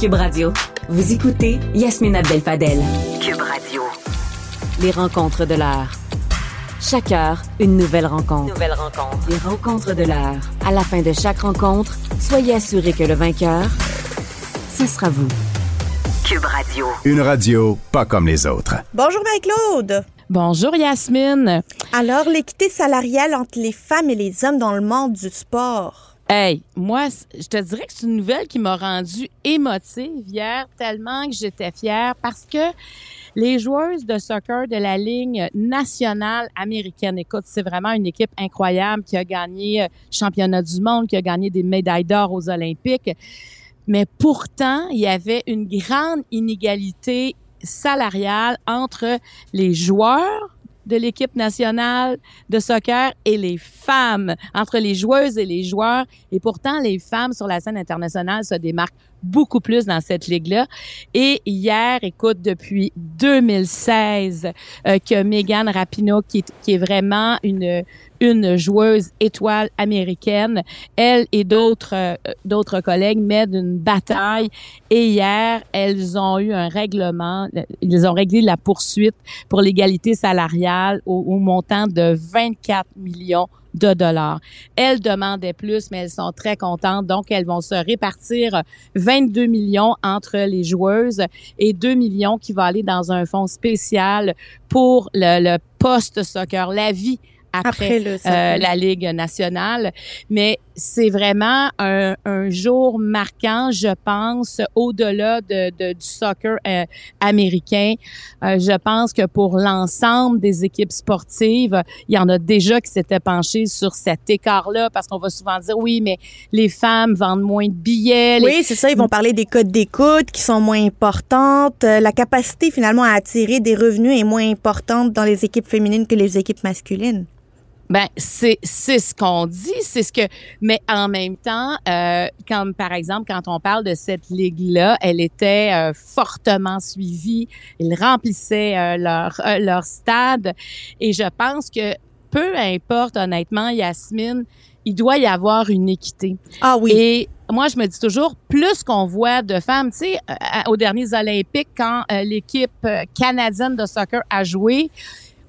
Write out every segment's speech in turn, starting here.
Cube Radio. Vous écoutez Yasmine Abdel-Fadel. Cube Radio. Les rencontres de l'heure. Chaque heure, une nouvelle rencontre. Nouvelle rencontre. Les rencontres de l'heure. À la fin de chaque rencontre, soyez assurés que le vainqueur, ce sera vous. Cube Radio. Une radio pas comme les autres. Bonjour Marie-Claude. Bonjour Yasmine. Alors, l'équité salariale entre les femmes et les hommes dans le monde du sport. Hey, moi, je te dirais que c'est une nouvelle qui m'a rendue émotive hier, tellement que j'étais fière parce que les joueuses de soccer de la ligne nationale américaine, écoute, c'est vraiment une équipe incroyable qui a gagné euh, championnat du monde, qui a gagné des médailles d'or aux Olympiques. Mais pourtant, il y avait une grande inégalité salariale entre les joueurs de l'équipe nationale de soccer et les femmes, entre les joueuses et les joueurs. Et pourtant, les femmes sur la scène internationale se démarquent beaucoup plus dans cette ligue-là. Et hier, écoute, depuis 2016, euh, que Megan Rapinoe, qui est, vraiment une une joueuse étoile américaine. Elle et d'autres euh, d'autres collègues mènent une bataille. Et hier, elles ont eu un règlement. Ils ont réglé la poursuite pour l'égalité salariale au, au montant de 24 millions de dollars. Elles demandaient plus, mais elles sont très contentes. Donc, elles vont se répartir 22 millions entre les joueuses et 2 millions qui vont aller dans un fonds spécial pour le, le post-soccer, la vie après, euh, la Ligue nationale. Mais c'est vraiment un, un, jour marquant, je pense, au-delà de, de, du soccer euh, américain. Euh, je pense que pour l'ensemble des équipes sportives, il y en a déjà qui s'étaient penchés sur cet écart-là parce qu'on va souvent dire oui, mais les femmes vendent moins de billets. Oui, c'est ça. Ils vont parler des codes d'écoute qui sont moins importantes. Euh, la capacité finalement à attirer des revenus est moins importante dans les équipes féminines que les équipes masculines. Ben c'est c'est ce qu'on dit, c'est ce que mais en même temps euh, comme par exemple quand on parle de cette ligue là, elle était euh, fortement suivie, ils remplissaient euh, leur euh, leur stade et je pense que peu importe honnêtement Yasmine, il doit y avoir une équité. Ah oui. Et moi, je me dis toujours, plus qu'on voit de femmes, tu sais, aux derniers Olympiques, quand l'équipe canadienne de soccer a joué,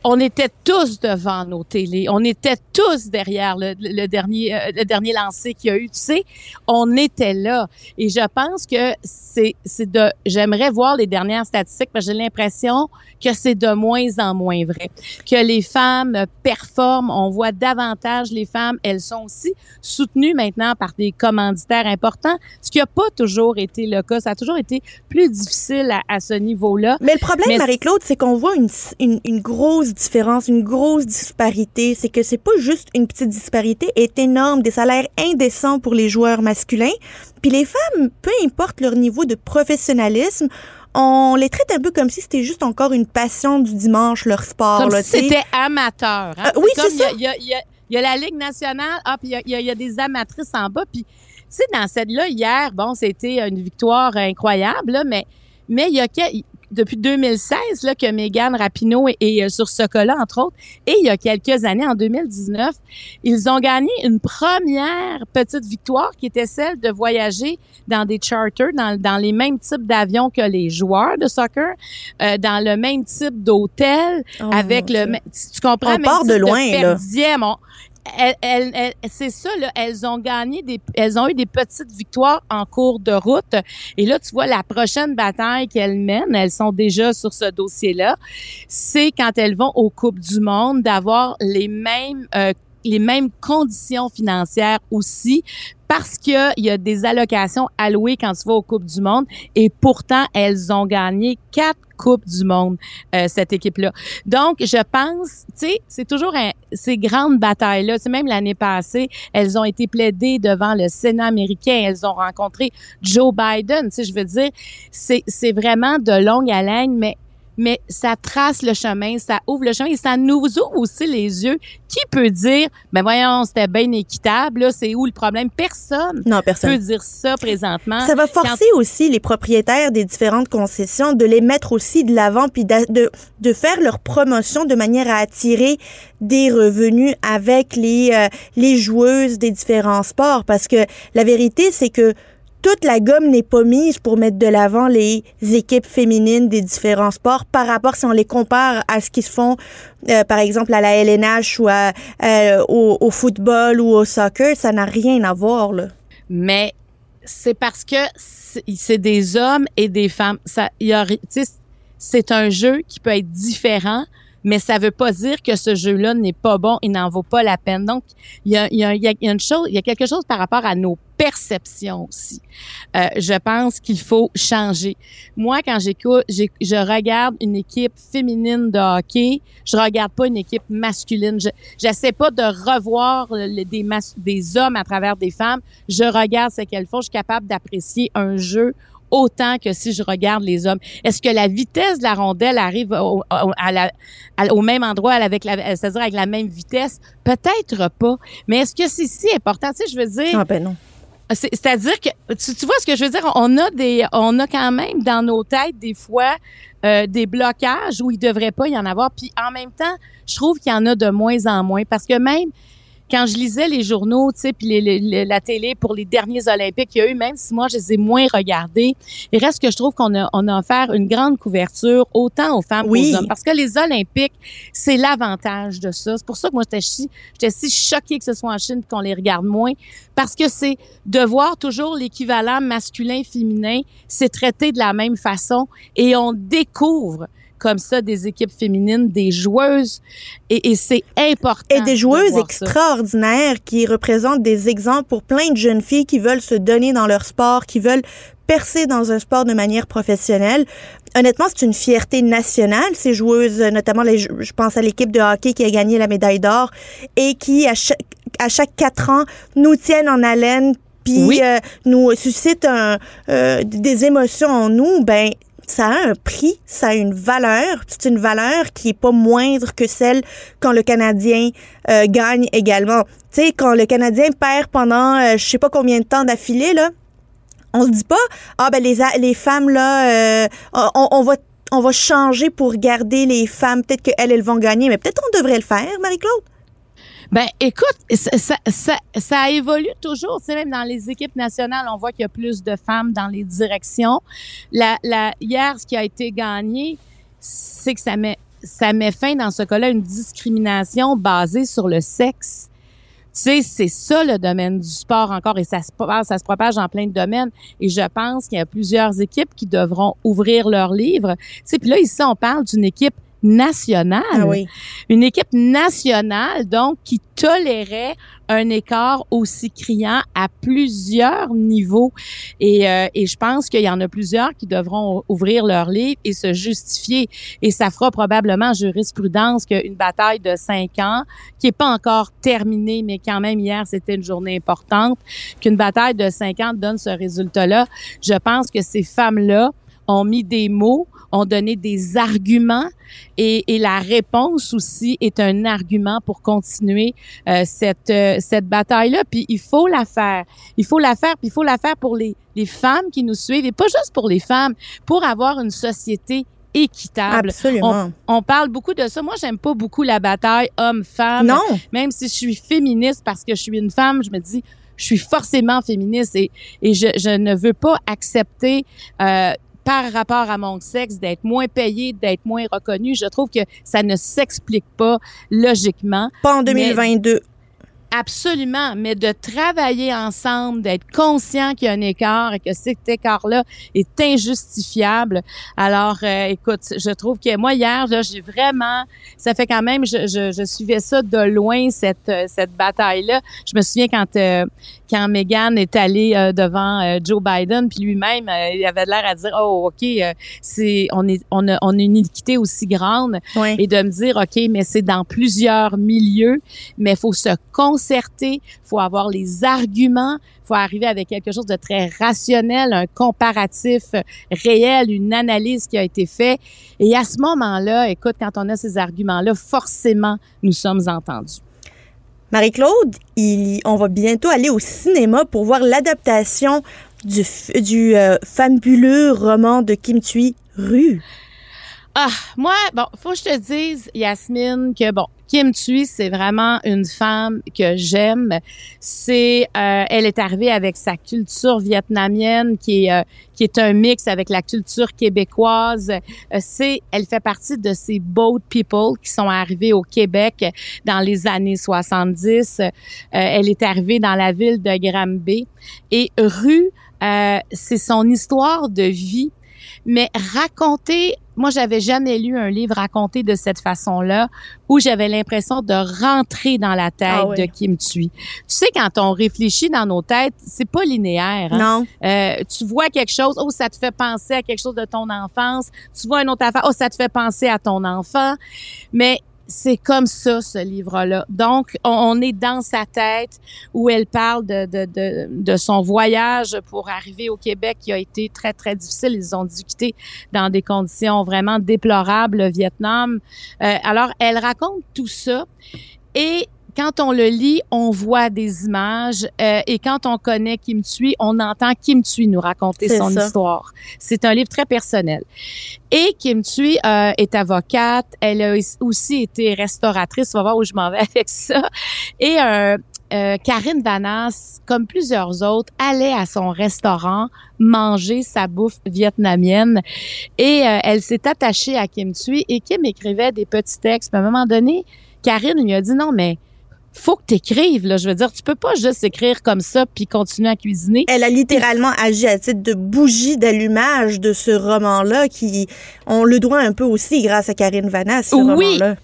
on était tous devant nos télés, on était tous derrière le, le dernier euh, le dernier lancé qu'il y a eu, tu sais, on était là. Et je pense que c'est c'est de j'aimerais voir les dernières statistiques parce que j'ai l'impression que c'est de moins en moins vrai, que les femmes performent, on voit davantage les femmes, elles sont aussi soutenues maintenant par des commanditaires importants, ce qui a pas toujours été le cas, ça a toujours été plus difficile à, à ce niveau-là. Mais le problème Marie-Claude, c'est qu'on voit une, une, une grosse différence, une grosse disparité. C'est que c'est pas juste une petite disparité, est énorme, des salaires indécents pour les joueurs masculins. Puis les femmes, peu importe leur niveau de professionnalisme, on les traite un peu comme si c'était juste encore une passion du dimanche, leur sport. Comme là, si c'était amateur. Hein? Euh, oui, c'est ça. Il y a, y, a, y a, la Ligue nationale, ah, puis il y, y a, des amatrices en bas. Puis, tu sais, dans cette-là, hier, bon, c'était une victoire incroyable, là, mais mais il y a depuis 2016 là, que Megan Rapinoe est, est, sur ce cas-là, entre autres. Et il y a quelques années, en 2019, ils ont gagné une première petite victoire qui était celle de voyager dans des charters, dans, dans les mêmes types d'avions que les joueurs de soccer, euh, dans le même type d'hôtel, Oh, avec le... Tu comprends? On même part de loin, là. per diem. On- c'est ça, là, elles ont gagné des, elles ont eu des petites victoires en cours de route. Et là, tu vois, la prochaine bataille qu'elles mènent, elles sont déjà sur ce dossier-là, c'est quand elles vont aux Coupes du Monde d'avoir les mêmes, euh, les mêmes conditions financières aussi parce qu'il y a des allocations allouées quand tu vas aux Coupes du Monde et pourtant, elles ont gagné quatre Coupes du Monde, euh, cette équipe-là. Donc, je pense, tu sais, c'est toujours un, ces grandes batailles-là. Tu même l'année passée, elles ont été plaidées devant le Sénat américain. Elles ont rencontré Joe Biden. Tu sais, je veux dire, c'est, c'est vraiment de longue haleine, mais mais ça trace le chemin, ça ouvre le chemin et ça nous ouvre aussi les yeux. Qui peut dire, ben voyons, c'était bien équitable, là, c'est où le problème? Personne Non, peut personne. dire ça présentement. Ça va forcer aussi les propriétaires des différentes concessions de les mettre aussi de l'avant puis de, de faire leur promotion de manière à attirer des revenus avec les, euh, les joueuses des différents sports parce que la vérité, c'est que toute la gomme n'est pas mise pour mettre de l'avant les équipes féminines des différents sports par rapport si on les compare à ce qui se font euh, par exemple à la LNH ou euh, au, football ou au soccer, ça n'a rien à voir là. Mais c'est parce que c'est des hommes et des femmes. Ça, c'est un jeu qui peut être différent mais ça veut pas dire que ce jeu-là n'est pas bon et n'en vaut pas la peine. Donc, il y a, y, a, y a, une chose, il y a quelque chose par rapport à nos perceptions aussi. Euh, je pense qu'il faut changer. Moi, quand j'écoute, je regarde une équipe féminine de hockey, je regarde pas une équipe masculine. Je j'essaie pas de revoir des, des hommes à travers des femmes. Je regarde ce qu'elles font. Je suis capable d'apprécier un jeu autant que si je regarde les hommes. Est-ce que la vitesse de la rondelle arrive au, au même endroit avec la, c'est-à-dire avec la même vitesse? Peut-être pas. Mais est-ce que c'est si important? Tu sais, je veux dire. Ah ben non. C'est-à-dire que tu, vois ce que je veux dire, on a des, on a quand même dans nos têtes des fois euh, des blocages où il devrait pas y en avoir. Puis en même temps, je trouve qu'il y en a de moins en moins parce que même quand je lisais les journaux, tu sais, puis la télé pour les derniers Olympiques, il y a eu, même si moi je les ai moins regardés, il reste que je trouve qu'on a, on a offert une grande couverture autant aux femmes qu'aux hommes. Parce que les Olympiques, c'est l'avantage de ça. C'est pour ça que moi j'étais si, j'étais si choquée que ce soit en Chine qu'on les regarde moins. Parce que c'est de voir toujours l'équivalent masculin-féminin, c'est traité de la même façon et on découvre comme ça des équipes féminines, des joueuses, et, c'est important. Et des joueuses extraordinaires qui représentent des exemples pour plein de jeunes filles qui veulent se donner dans leur sport, qui veulent percer dans un sport de manière professionnelle. Honnêtement, c'est une fierté nationale, ces joueuses, notamment les, je pense à l'équipe de hockey qui a gagné la médaille d'or et qui, à chaque, à chaque quatre ans, nous tiennent en haleine puis euh, nous suscitent un, euh, des émotions en nous, ben ça a un prix, ça a une valeur. C'est une valeur qui est pas moindre que celle quand le Canadien euh, gagne également. Tu sais, quand le Canadien perd pendant euh, je sais pas combien de temps d'affilée là, on se dit pas ah ben les les femmes là, euh, on, on va on va changer pour garder les femmes. Peut-être qu'elles, elles vont gagner, mais peut-être on devrait le faire, Marie-Claude. Ben, écoute, ça, ça, ça, évolue toujours. Tu sais, même dans les équipes nationales, on voit qu'il y a plus de femmes dans les directions. La, la, hier, ce qui a été gagné, c'est que ça met, ça met fin, dans ce cas-là, une discrimination basée sur le sexe. Tu sais, c'est ça le domaine du sport encore et ça se, ça se propage en plein de domaines. Et je pense qu'il y a plusieurs équipes qui devront ouvrir leurs livres. Tu sais, puis là, ici, on parle d'une équipe nationale. Ah oui. Une équipe nationale, donc, qui tolérait un écart aussi criant à plusieurs niveaux. Et, euh, et je pense qu'il y en a plusieurs qui devront ouvrir leur livre et se justifier. Et ça fera probablement jurisprudence qu'une bataille de cinq ans, qui est pas encore terminée, mais quand même hier, c'était une journée importante, qu'une bataille de cinq ans donne ce résultat-là. Je pense que ces femmes-là ont mis des mots ont donné des arguments et, et, la réponse aussi est un argument pour continuer euh, cette euh, cette bataille là. Puis il faut la faire, il faut la faire, puis il faut la faire pour les les femmes qui nous suivent et pas juste pour les femmes, pour avoir une société équitable. Absolument. On, parle beaucoup de ça. Moi, j'aime pas beaucoup la bataille homme-femme. Non. Même si je suis féministe parce que je suis une femme, je me dis, je suis forcément féministe et, et je, je ne veux pas accepter euh, par rapport à mon sexe, d'être moins payé, d'être moins reconnu. Je trouve que ça ne s'explique pas logiquement. Pas en 2022. Absolument, mais de travailler ensemble, d'être conscient qu'il y a un écart et que cet écart-là est injustifiable. Alors, euh, écoute, je trouve que moi hier, j'ai vraiment, ça fait quand même, je, je, je, suivais ça de loin cette euh, cette bataille-là. Je me souviens quand euh, quand Meghan est allée devant Joe Biden, puis lui-même, il avait l'air à dire, oh ok, c'est on est on a on a une équité aussi grande, et de me dire, ok, mais c'est dans plusieurs milieux, mais faut se concentrer il faut avoir les arguments, faut arriver avec quelque chose de très rationnel, un comparatif réel, une analyse qui a été faite. Et à ce moment-là, écoute, quand on a ces arguments-là, forcément, nous sommes entendus. Marie-Claude, on va bientôt aller au cinéma pour voir l'adaptation du, du euh, fabuleux roman de Kim Thuy, Rue. Ah, moi, bon, faut que je te dise, Yasmine, que bon, Kim Thuy, c'est vraiment une femme que j'aime. C'est, euh, elle est arrivée avec sa culture vietnamienne qui est euh, qui est un mix avec la culture québécoise. Euh, c'est, elle fait partie de ces boat people qui sont arrivés au Québec dans les années 70. elle est arrivée dans la ville de Granby et Rue, c'est son histoire de vie mais raconter, moi, j'avais jamais lu un livre raconté de cette façon-là, où j'avais l'impression de rentrer dans la tête ah de Kim Thuy. Tu sais, quand on réfléchit dans nos têtes, c'est pas linéaire. Hein? Non. Euh, tu vois quelque chose, oh, ça te fait penser à quelque chose de ton enfance. Tu vois une autre affaire, oh, ça te fait penser à ton enfant. Mais c'est comme ça, ce livre-là. Donc, on, est dans sa tête où elle parle de, de, de, de, son voyage pour arriver au Québec qui a été très, très difficile. Ils ont dû quitter dans des conditions vraiment déplorables, le Vietnam. Euh, alors, elle raconte tout ça. Et quand on le lit, on voit des images euh, et quand on connaît Kim Thuy, on entend Kim Thuy nous raconter son histoire. C'est un livre très personnel. Et Kim Thuy euh, est avocate, elle a aussi été restauratrice, on va voir où je m'en vais avec ça. Et euh, euh, Karine Vanas, comme plusieurs autres, allait à son restaurant manger sa bouffe vietnamienne et euh, elle s'est attachée à Kim Thuy et Kim écrivait des petits textes. à un moment donné, Karine lui a dit non mais faut que tu écrives. Là. Je veux dire, tu peux pas juste écrire comme ça puis continuer à cuisiner. Elle a littéralement agi à titre de bougie d'allumage de ce roman-là qui, on le doit un peu aussi grâce à Karine Vanas, ce oui. roman-là.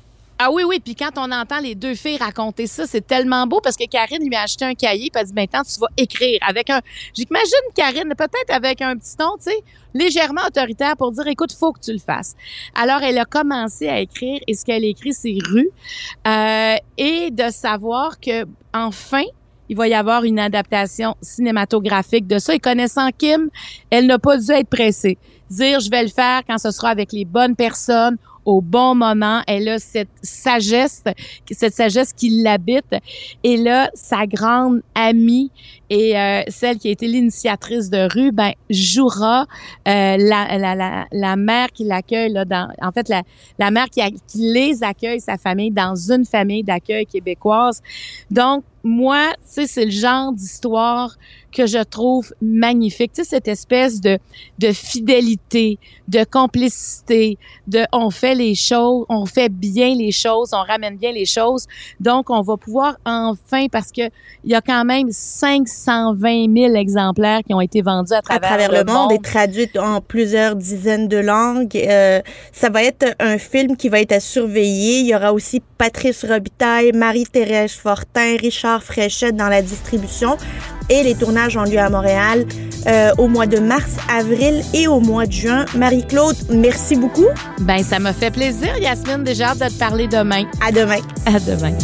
Ah oui, oui. Puis quand on entend les deux filles raconter ça, c'est tellement beau parce que Karine lui a acheté un cahier puis elle dit maintenant tu vas écrire avec un. J'imagine Karine peut-être avec un petit ton, tu sais, légèrement autoritaire pour dire écoute, faut que tu le fasses. Alors elle a commencé à écrire et ce qu'elle écrit c'est rue euh, et de savoir que enfin il va y avoir une adaptation cinématographique de ça. Et connaissant Kim, elle n'a pas dû être pressée. Dire je vais le faire quand ce sera avec les bonnes personnes au bon moment. Elle a cette sagesse, cette sagesse qui l'habite. Et là, sa grande amie et euh, celle qui a été l'initiatrice de rue, ben jouera euh, la, la, la, la, mère qui l'accueille là dans, en fait la, la mère qui, qui les accueille sa famille dans une famille d'accueil québécoise. Donc moi, tu sais, c'est le genre d'histoire que je trouve magnifique. Tu sais, cette espèce de, de fidélité, de complicité, de on fait les choses, on fait bien les choses, on ramène bien les choses. Donc, on va pouvoir enfin, parce que il y a quand même 520 000 exemplaires qui ont été vendus à travers, à travers le, monde, et traduits en plusieurs dizaines de langues. Euh, ça va être un film qui va être à surveiller. Il y aura aussi Patrice Robitaille, Marie-Thérèse Fortin, Richard Fréchette dans la distribution et les tournages ont lieu à Montréal euh, au mois de mars, avril et au mois de juin. Marie-Claude, merci beaucoup. Ben, ça m'a fait plaisir, Yasmine. Déjà hâte de te parler demain. À demain. À demain.